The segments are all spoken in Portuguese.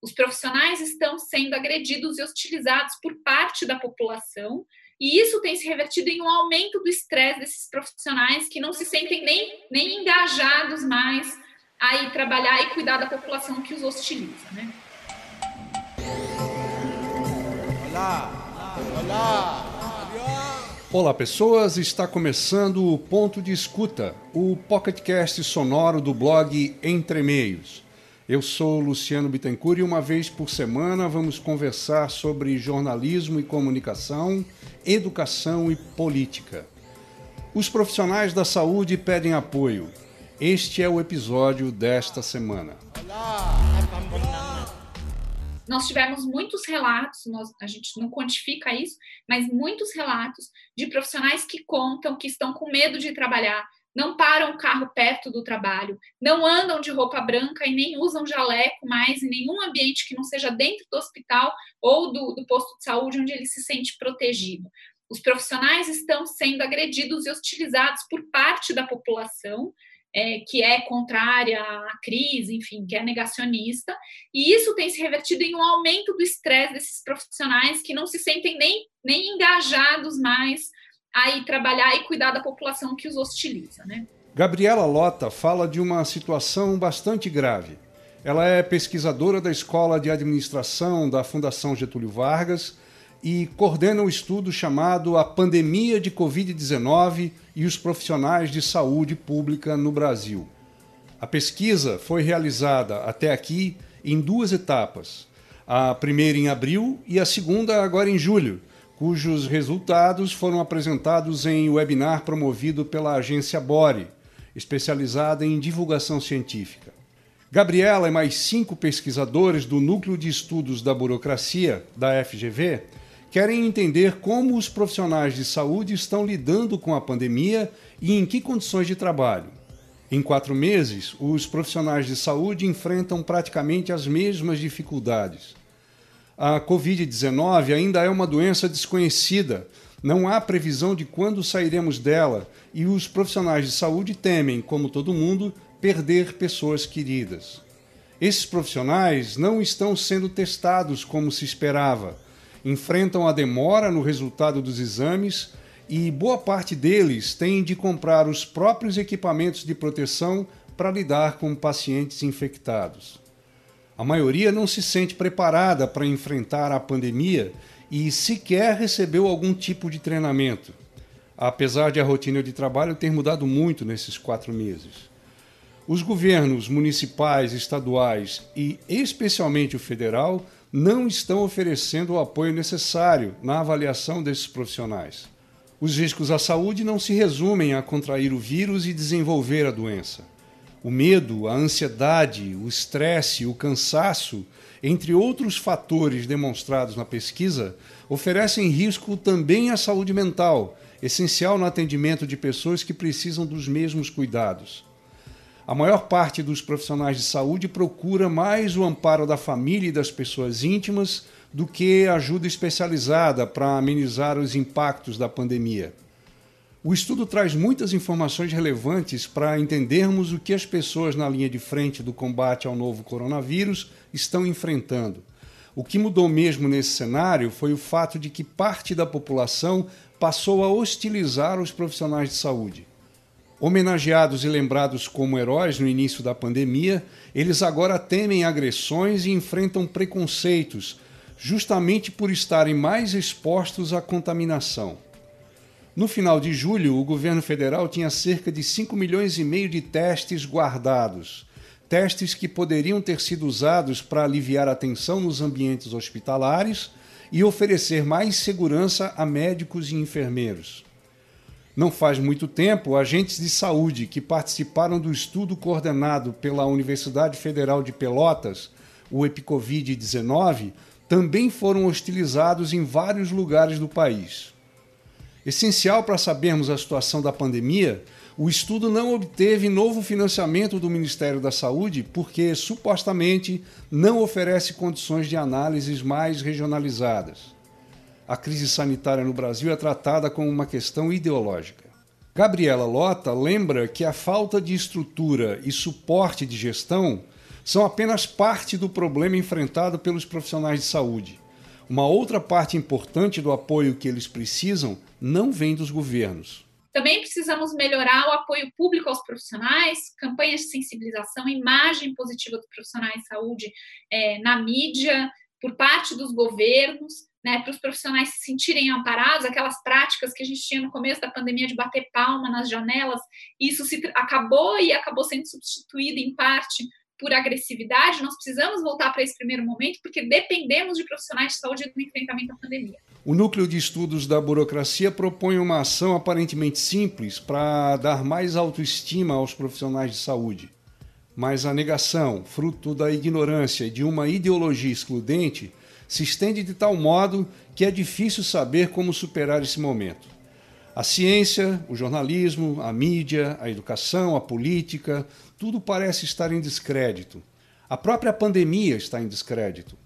Os profissionais estão sendo agredidos e hostilizados por parte da população, e isso tem se revertido em um aumento do estresse desses profissionais que não se sentem nem, nem engajados mais a trabalhar e cuidar da população que os hostiliza. Né? Olá! Olá! Olá, pessoas! Está começando o Ponto de Escuta, o pocketcast sonoro do blog Entre Meios. Eu sou Luciano Bittencourt e uma vez por semana vamos conversar sobre jornalismo e comunicação, educação e política. Os profissionais da saúde pedem apoio. Este é o episódio desta semana. Nós tivemos muitos relatos, nós, a gente não quantifica isso, mas muitos relatos de profissionais que contam que estão com medo de trabalhar, não param o carro perto do trabalho, não andam de roupa branca e nem usam jaleco mais em nenhum ambiente que não seja dentro do hospital ou do, do posto de saúde onde ele se sente protegido. Os profissionais estão sendo agredidos e hostilizados por parte da população, é, que é contrária à crise, enfim, que é negacionista, e isso tem se revertido em um aumento do estresse desses profissionais que não se sentem nem, nem engajados mais a ir trabalhar e cuidar da população que os hostiliza. Né? Gabriela Lota fala de uma situação bastante grave. Ela é pesquisadora da Escola de Administração da Fundação Getúlio Vargas e coordena um estudo chamado A Pandemia de Covid-19 e os Profissionais de Saúde Pública no Brasil. A pesquisa foi realizada até aqui em duas etapas. A primeira em abril e a segunda agora em julho, cujos resultados foram apresentados em webinar promovido pela agência Bore, especializada em divulgação científica. Gabriela e mais cinco pesquisadores do Núcleo de Estudos da Burocracia, da FGV, querem entender como os profissionais de saúde estão lidando com a pandemia e em que condições de trabalho. Em quatro meses, os profissionais de saúde enfrentam praticamente as mesmas dificuldades a Covid-19 ainda é uma doença desconhecida. Não há previsão de quando sairemos dela e os profissionais de saúde temem, como todo mundo, perder pessoas queridas. Esses profissionais não estão sendo testados como se esperava. Enfrentam a demora no resultado dos exames e boa parte deles tem de comprar os próprios equipamentos de proteção para lidar com pacientes infectados. A maioria não se sente preparada para enfrentar a pandemia e sequer recebeu algum tipo de treinamento, apesar de a rotina de trabalho ter mudado muito nesses quatro meses. Os governos municipais, estaduais e especialmente o federal não estão oferecendo o apoio necessário na avaliação desses profissionais. Os riscos à saúde não se resumem a contrair o vírus e desenvolver a doença. O medo, a ansiedade, o estresse, o cansaço, entre outros fatores demonstrados na pesquisa, oferecem risco também à saúde mental, essencial no atendimento de pessoas que precisam dos mesmos cuidados. A maior parte dos profissionais de saúde procura mais o amparo da família e das pessoas íntimas do que ajuda especializada para amenizar os impactos da pandemia. O estudo traz muitas informações relevantes para entendermos o que as pessoas na linha de frente do combate ao novo coronavírus estão enfrentando. O que mudou mesmo nesse cenário foi o fato de que parte da população passou a hostilizar os profissionais de saúde. Homenageados e lembrados como heróis no início da pandemia, eles agora temem agressões e enfrentam preconceitos, justamente por estarem mais expostos à contaminação. No final de julho, o governo federal tinha cerca de 5 milhões e meio de testes guardados. Testes que poderiam ter sido usados para aliviar a tensão nos ambientes hospitalares e oferecer mais segurança a médicos e enfermeiros. Não faz muito tempo, agentes de saúde que participaram do estudo coordenado pela Universidade Federal de Pelotas, o Epicovid-19, também foram hostilizados em vários lugares do país. Essencial para sabermos a situação da pandemia, o estudo não obteve novo financiamento do Ministério da Saúde porque, supostamente, não oferece condições de análises mais regionalizadas. A crise sanitária no Brasil é tratada como uma questão ideológica. Gabriela Lota lembra que a falta de estrutura e suporte de gestão são apenas parte do problema enfrentado pelos profissionais de saúde. Uma outra parte importante do apoio que eles precisam não vem dos governos. Também precisamos melhorar o apoio público aos profissionais, campanhas de sensibilização, imagem positiva dos profissionais de saúde é, na mídia, por parte dos governos, né, para os profissionais se sentirem amparados, aquelas práticas que a gente tinha no começo da pandemia de bater palma nas janelas, isso se acabou e acabou sendo substituído em parte por agressividade, nós precisamos voltar para esse primeiro momento, porque dependemos de profissionais de saúde no enfrentamento à pandemia. O Núcleo de Estudos da Burocracia propõe uma ação aparentemente simples para dar mais autoestima aos profissionais de saúde. Mas a negação, fruto da ignorância de uma ideologia excludente, se estende de tal modo que é difícil saber como superar esse momento. A ciência, o jornalismo, a mídia, a educação, a política, tudo parece estar em descrédito. A própria pandemia está em descrédito.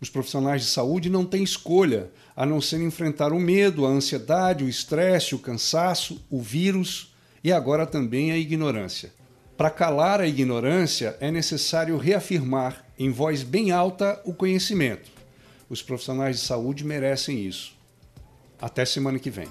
Os profissionais de saúde não têm escolha a não ser enfrentar o medo, a ansiedade, o estresse, o cansaço, o vírus e agora também a ignorância. Para calar a ignorância, é necessário reafirmar em voz bem alta o conhecimento. Os profissionais de saúde merecem isso. Até semana que vem.